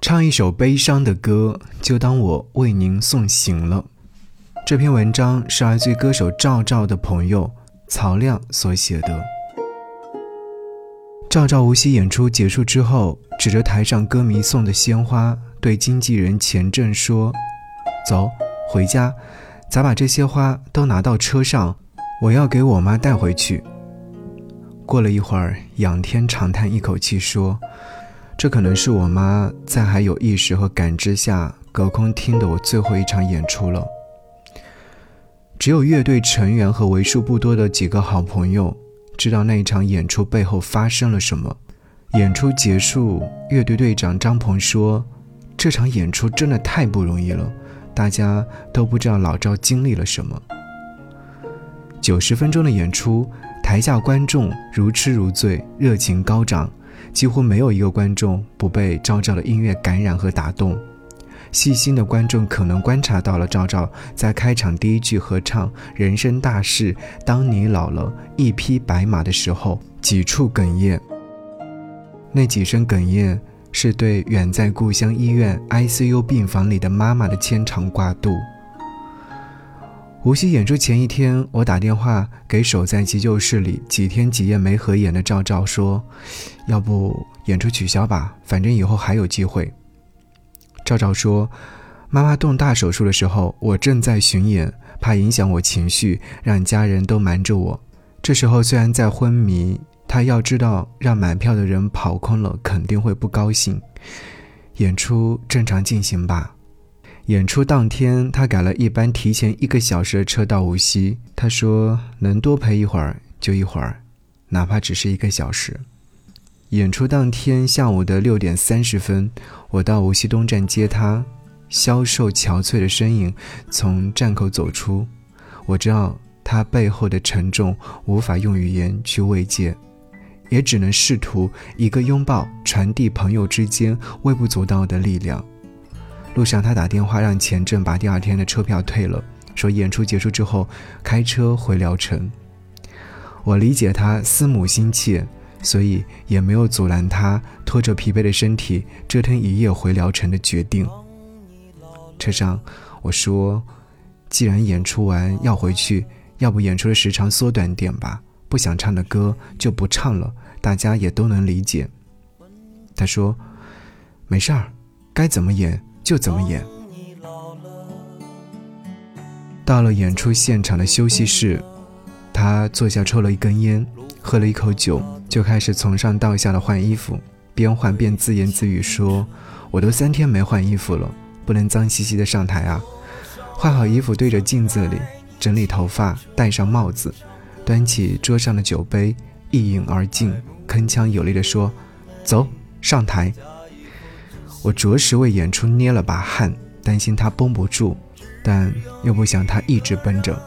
唱一首悲伤的歌，就当我为您送行了。这篇文章是来自于歌手赵照的朋友曹亮所写的。赵照无锡演出结束之后，指着台上歌迷送的鲜花，对经纪人钱正说：“走，回家，咱把这些花都拿到车上，我要给我妈带回去。”过了一会儿，仰天长叹一口气说。这可能是我妈在还有意识和感知下隔空听的我最后一场演出了。只有乐队成员和为数不多的几个好朋友知道那一场演出背后发生了什么。演出结束，乐队队长张鹏说：“这场演出真的太不容易了，大家都不知道老赵经历了什么。”九十分钟的演出，台下观众如痴如醉，热情高涨。几乎没有一个观众不被赵照的音乐感染和打动。细心的观众可能观察到了赵照在开场第一句合唱“人生大事，当你老了，一匹白马”的时候几处哽咽。那几声哽咽是对远在故乡医院 ICU 病房里的妈妈的牵肠挂肚。无锡演出前一天，我打电话给守在急救室里几天几夜没合眼的赵照说：“要不演出取消吧，反正以后还有机会。”赵照说：“妈妈动大手术的时候，我正在巡演，怕影响我情绪，让家人都瞒着我。这时候虽然在昏迷，他要知道让买票的人跑空了，肯定会不高兴。演出正常进行吧。”演出当天，他改了一班提前一个小时的车到无锡。他说：“能多陪一会儿就一会儿，哪怕只是一个小时。”演出当天下午的六点三十分，我到无锡东站接他，消瘦憔悴的身影从站口走出。我知道他背后的沉重无法用语言去慰藉，也只能试图一个拥抱传递朋友之间微不足道的力量。路上，他打电话让钱正把第二天的车票退了，说演出结束之后开车回聊城。我理解他思母心切，所以也没有阻拦他拖着疲惫的身体折腾一夜回聊城的决定。车上，我说：“既然演出完要回去，要不演出的时长缩短点吧？不想唱的歌就不唱了，大家也都能理解。”他说：“没事儿，该怎么演。”就怎么演。到了演出现场的休息室，他坐下抽了一根烟，喝了一口酒，就开始从上到下的换衣服，边换边自言自语说：“我都三天没换衣服了，不能脏兮兮的上台啊！”换好衣服，对着镜子里整理头发，戴上帽子，端起桌上的酒杯，一饮而尽，铿锵有力地说：“走上台。”我着实为演出捏了把汗，担心他绷不住，但又不想他一直绷着。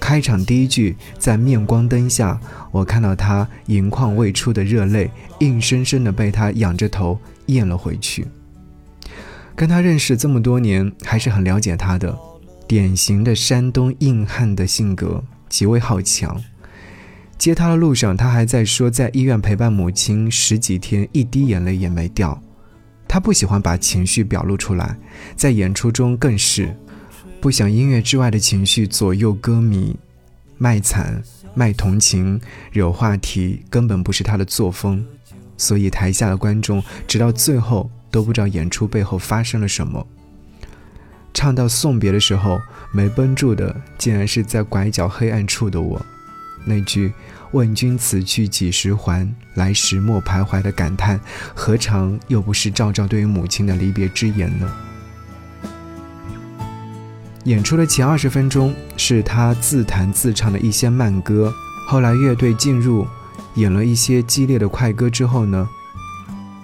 开场第一句，在面光灯下，我看到他盈眶未出的热泪，硬生生的被他仰着头咽了回去。跟他认识这么多年，还是很了解他的，典型的山东硬汉的性格，极为好强。接他的路上，他还在说，在医院陪伴母亲十几天，一滴眼泪也没掉。他不喜欢把情绪表露出来，在演出中更是不想音乐之外的情绪左右歌迷，卖惨、卖同情、惹话题，根本不是他的作风。所以台下的观众直到最后都不知道演出背后发生了什么。唱到送别的时候，没绷住的竟然是在拐角黑暗处的我，那句。问君此去几时还？来时莫徘徊的感叹，何尝又不是赵照对于母亲的离别之言呢？演出的前二十分钟是他自弹自唱的一些慢歌，后来乐队进入，演了一些激烈的快歌之后呢，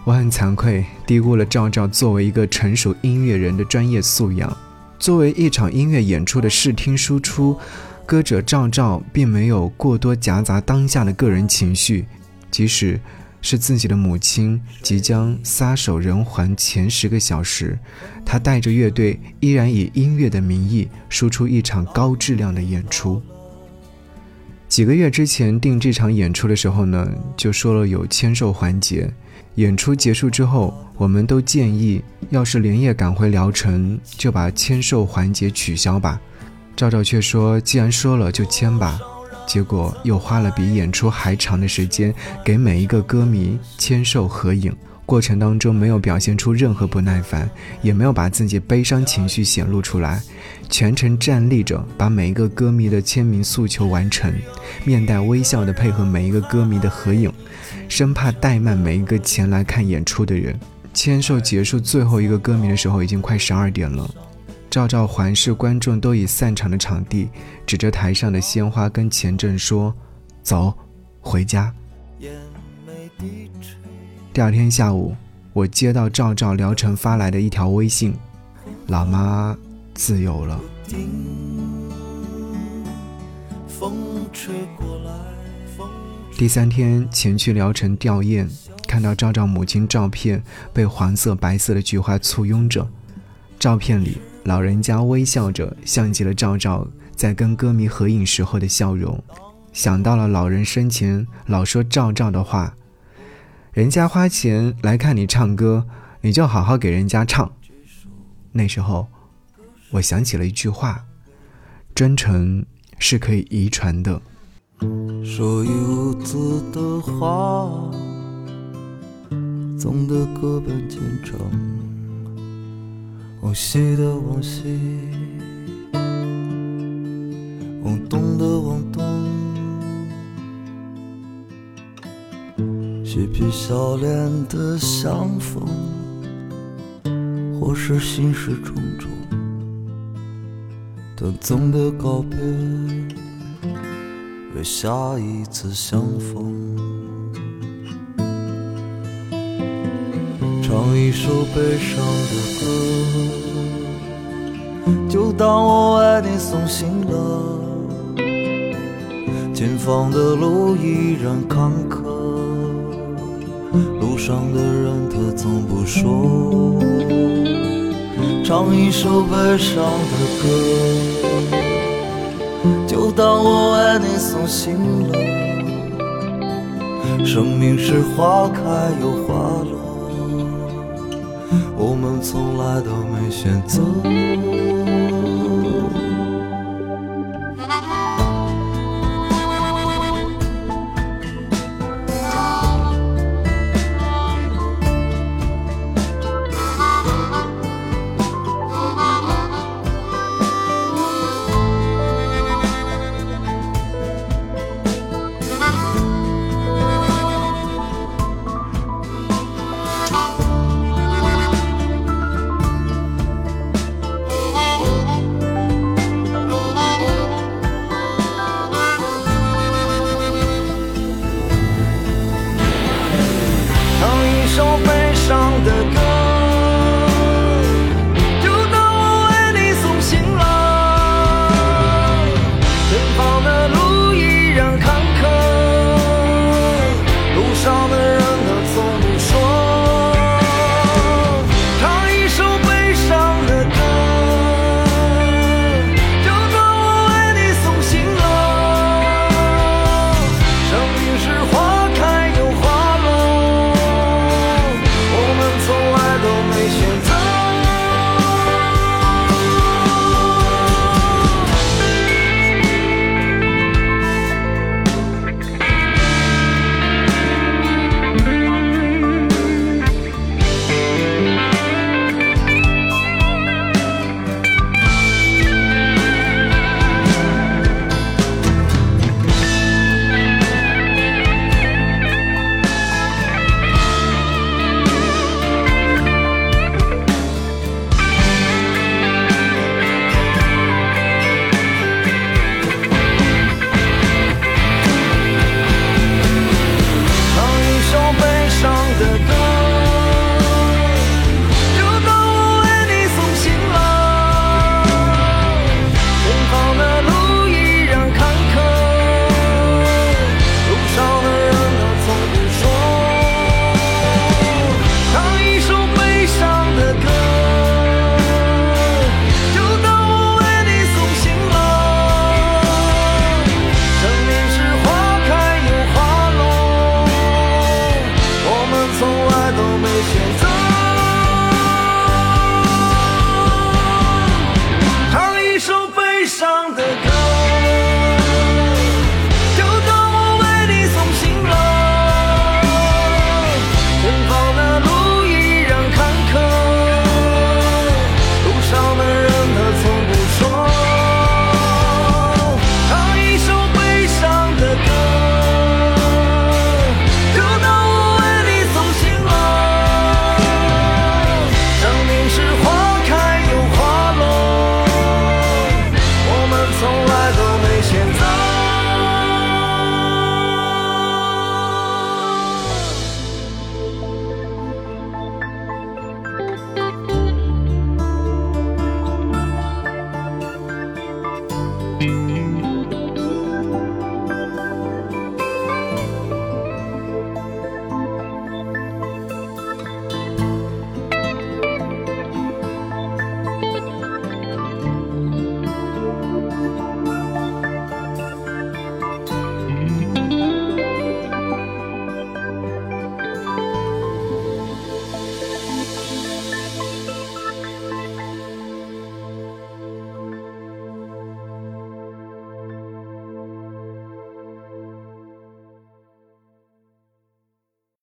我很惭愧，低估了赵照作为一个成熟音乐人的专业素养，作为一场音乐演出的视听输出。歌者赵照并没有过多夹杂当下的个人情绪，即使是自己的母亲即将撒手人寰前十个小时，他带着乐队依然以音乐的名义输出一场高质量的演出。几个月之前定这场演出的时候呢，就说了有签售环节，演出结束之后，我们都建议，要是连夜赶回聊城，就把签售环节取消吧。赵赵却说，既然说了就签吧。结果又花了比演出还长的时间，给每一个歌迷签售合影。过程当中没有表现出任何不耐烦，也没有把自己悲伤情绪显露出来，全程站立着把每一个歌迷的签名诉求完成，面带微笑的配合每一个歌迷的合影，生怕怠慢每一个前来看演出的人。签售结束最后一个歌迷的时候，已经快十二点了。赵赵环视观众都已散场的场地，指着台上的鲜花跟钱正说：“走，回家。”第二天下午，我接到赵赵聊城发来的一条微信：“老妈自由了。”第三天前去聊城吊唁，看到赵赵母亲照片被黄色、白色的菊花簇拥着，照片里老人家微笑着，像极了赵赵在跟歌迷合影时候的笑容。想到了老人生前老说赵赵的话。人家花钱来看你唱歌，你就好好给人家唱。那时候，我想起了一句话：真诚是可以遗传的。说一屋子的话，总得各奔前程。往西的往西，往东的往东。嬉皮笑脸的相逢，或是心事重重，等总的告别，为下一次相逢。唱一首悲伤的歌，就当我为你送行了。前方的路依然坎坷。路上的人他总不说，唱一首悲伤的歌，就当我为你送行了。生命是花开又花落，我们从来都没选择。